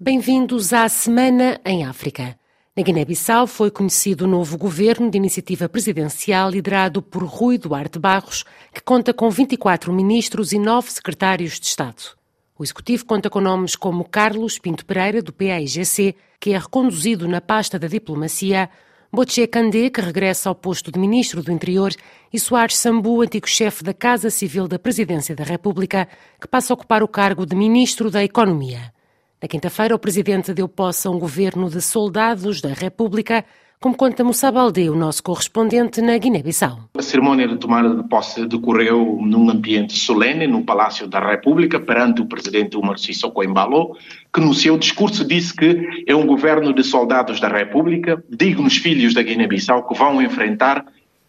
Bem-vindos à Semana em África. Na Guiné-Bissau foi conhecido o novo governo de iniciativa presidencial liderado por Rui Duarte Barros, que conta com 24 ministros e 9 secretários de Estado. O executivo conta com nomes como Carlos Pinto Pereira, do PAIGC, que é reconduzido na pasta da diplomacia, Botche Candé, que regressa ao posto de Ministro do Interior, e Soares Sambu, antigo chefe da Casa Civil da Presidência da República, que passa a ocupar o cargo de Ministro da Economia. Na quinta-feira, o Presidente deu posse a um governo de soldados da República, como conta Moussa Baldé, o nosso correspondente na Guiné-Bissau. A cerimónia de tomada de posse decorreu num ambiente solene no Palácio da República, perante o presidente Umar Sissoko Embalo, que no seu discurso disse que é um governo de soldados da República, dignos filhos da Guiné-Bissau, que vão enfrentar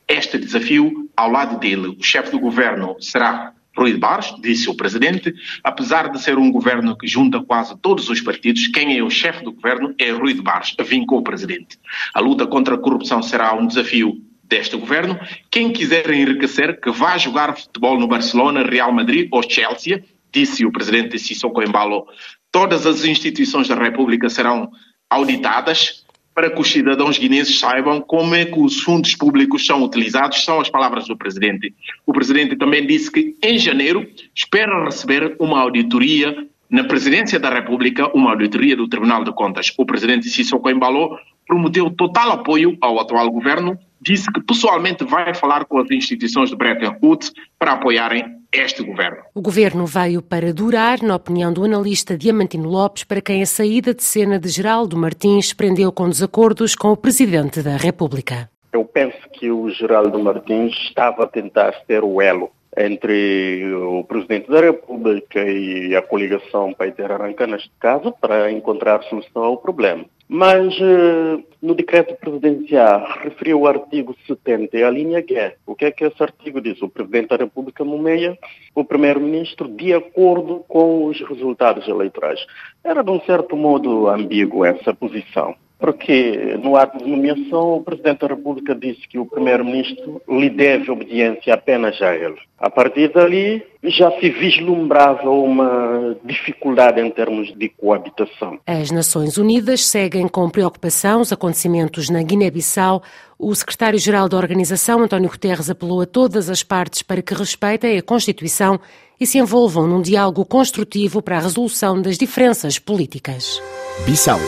este desafio ao lado dele. O chefe do governo será Rui Barros, disse o presidente, apesar de ser um governo que junta quase todos os partidos, quem é o chefe do governo é Rui Barros, vincou o presidente. A luta contra a corrupção será um desafio deste governo. Quem quiser enriquecer, que vá jogar futebol no Barcelona, Real Madrid ou Chelsea, disse o presidente Sissoko Embalo. Todas as instituições da República serão auditadas, para que os cidadãos guineenses saibam como é que os fundos públicos são utilizados, são as palavras do presidente. O presidente também disse que em janeiro espera receber uma auditoria na presidência da República, uma auditoria do Tribunal de Contas. O presidente Sissoko Embalo prometeu total apoio ao atual governo, disse que pessoalmente vai falar com as instituições de Bretton Woods para apoiarem este governo. O governo veio para durar, na opinião do analista Diamantino Lopes, para quem a saída de cena de Geraldo Martins prendeu com desacordos com o Presidente da República. Eu penso que o Geraldo Martins estava a tentar ser o elo entre o Presidente da República e a coligação Paiter Arranca, neste caso, para encontrar solução ao problema. Mas eh, no decreto presidencial referiu o artigo 70 e a linha G. O que é que esse artigo diz? O Presidente da República nomeia o Primeiro-Ministro de acordo com os resultados eleitorais. Era de um certo modo ambíguo essa posição porque no ato de nomeação o Presidente da República disse que o Primeiro-Ministro lhe deve obediência apenas a ele. A partir dali já se vislumbrava uma dificuldade em termos de coabitação. As Nações Unidas seguem com preocupação os acontecimentos na Guiné-Bissau. O secretário-geral da organização, António Guterres, apelou a todas as partes para que respeitem a Constituição e se envolvam num diálogo construtivo para a resolução das diferenças políticas. Bissau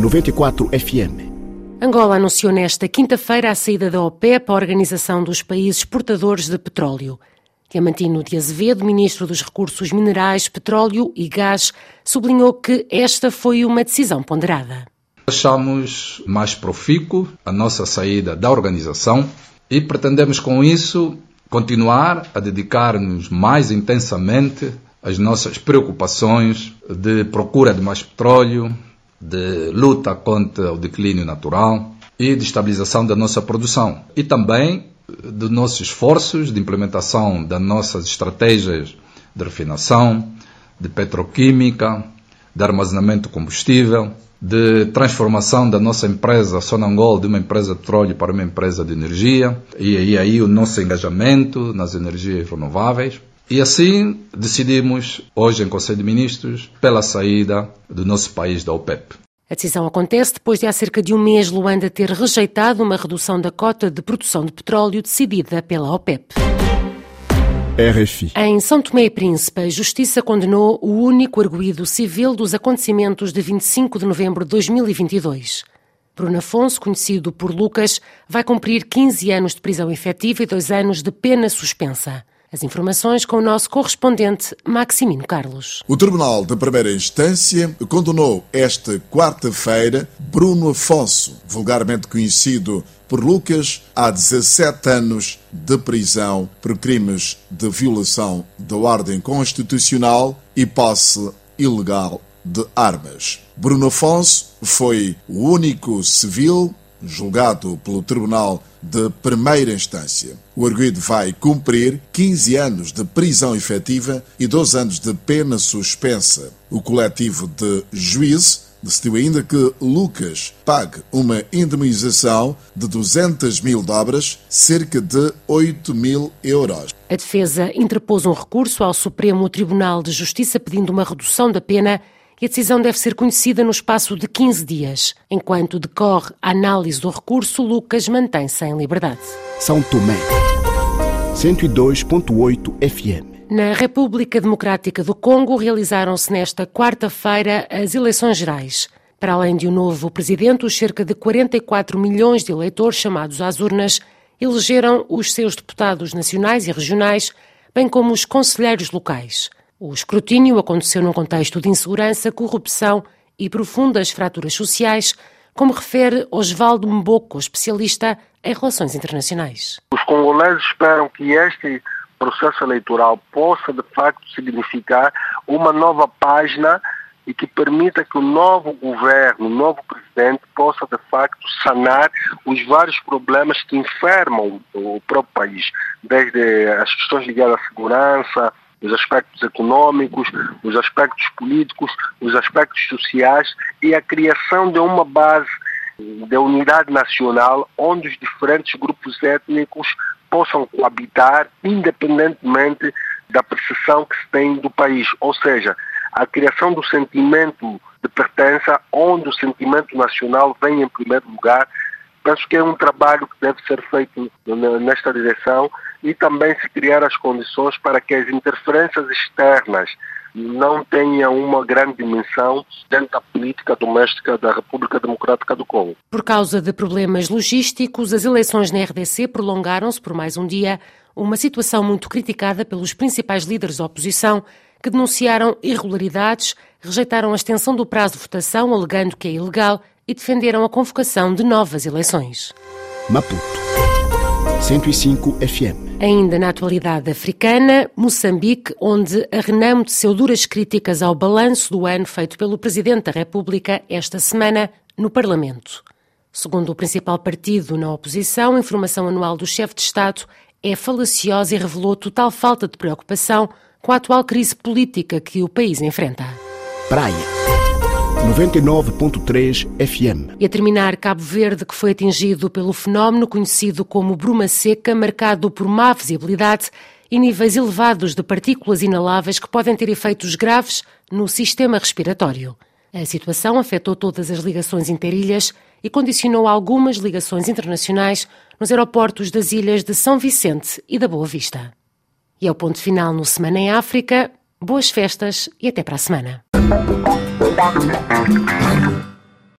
94 FM. Angola anunciou nesta quinta-feira a saída da OPEP, a Organização dos Países Exportadores de Petróleo. Diamantino de Azevedo, ministro dos Recursos Minerais, Petróleo e Gás, sublinhou que esta foi uma decisão ponderada. Achamos mais profícuo a nossa saída da organização e pretendemos com isso continuar a dedicar-nos mais intensamente às nossas preocupações de procura de mais petróleo, de luta contra o declínio natural e de estabilização da nossa produção. E também de nossos esforços de implementação das nossas estratégias de refinação, de petroquímica, de armazenamento de combustível, de transformação da nossa empresa Sonangol de uma empresa de petróleo para uma empresa de energia, e aí, aí o nosso engajamento nas energias renováveis. E assim decidimos, hoje em Conselho de Ministros, pela saída do nosso país da OPEP. A decisão acontece depois de há cerca de um mês Luanda ter rejeitado uma redução da cota de produção de petróleo decidida pela OPEP. RFI. Em São Tomé e Príncipe, a Justiça condenou o único arguído civil dos acontecimentos de 25 de novembro de 2022. Bruno Afonso, conhecido por Lucas, vai cumprir 15 anos de prisão efetiva e dois anos de pena suspensa. As informações com o nosso correspondente Maximino Carlos. O Tribunal de Primeira Instância condenou esta quarta-feira Bruno Afonso, vulgarmente conhecido por Lucas, a 17 anos de prisão por crimes de violação da ordem constitucional e posse ilegal de armas. Bruno Afonso foi o único civil julgado pelo Tribunal de Primeira Instância. O arguido vai cumprir 15 anos de prisão efetiva e 12 anos de pena suspensa. O coletivo de juízes decidiu ainda que Lucas pague uma indemnização de 200 mil dobras, cerca de 8 mil euros. A defesa interpôs um recurso ao Supremo Tribunal de Justiça pedindo uma redução da pena e a decisão deve ser conhecida no espaço de 15 dias. Enquanto decorre a análise do recurso, Lucas mantém-se em liberdade. São Tomé, 102.8 FM. Na República Democrática do Congo realizaram-se nesta quarta-feira as eleições gerais. Para além de um novo presidente, os cerca de 44 milhões de eleitores chamados às urnas elegeram os seus deputados nacionais e regionais, bem como os conselheiros locais. O escrutínio aconteceu num contexto de insegurança, corrupção e profundas fraturas sociais, como refere Osvaldo Mboko, especialista em relações internacionais. Os congoleses esperam que este processo eleitoral possa, de facto, significar uma nova página e que permita que o novo governo, o novo presidente, possa, de facto, sanar os vários problemas que enfermam o próprio país, desde as questões ligadas à segurança, os aspectos econômicos, os aspectos políticos, os aspectos sociais e a criação de uma base de unidade nacional onde os diferentes grupos étnicos possam coabitar independentemente da percepção que se tem do país, ou seja, a criação do sentimento de pertença, onde o sentimento nacional vem em primeiro lugar. Penso que é um trabalho que deve ser feito nesta direção e também se criar as condições para que as interferências externas não tenha uma grande dimensão dentro da política doméstica da República Democrática do Congo. Por causa de problemas logísticos, as eleições na RDC prolongaram-se por mais um dia, uma situação muito criticada pelos principais líderes da oposição, que denunciaram irregularidades, rejeitaram a extensão do prazo de votação, alegando que é ilegal, e defenderam a convocação de novas eleições. Maputo 105 FM. Ainda na atualidade africana, Moçambique, onde a Renamo teceu duras críticas ao balanço do ano feito pelo Presidente da República esta semana no Parlamento. Segundo o principal partido na oposição, a informação anual do chefe de Estado é falaciosa e revelou total falta de preocupação com a atual crise política que o país enfrenta. Praia 99.3 FM. E a terminar, Cabo Verde, que foi atingido pelo fenómeno conhecido como bruma seca, marcado por má visibilidade e níveis elevados de partículas inaláveis que podem ter efeitos graves no sistema respiratório. A situação afetou todas as ligações interilhas e condicionou algumas ligações internacionais nos aeroportos das ilhas de São Vicente e da Boa Vista. E é o ponto final no Semana em África. Boas festas e até para a semana. bye.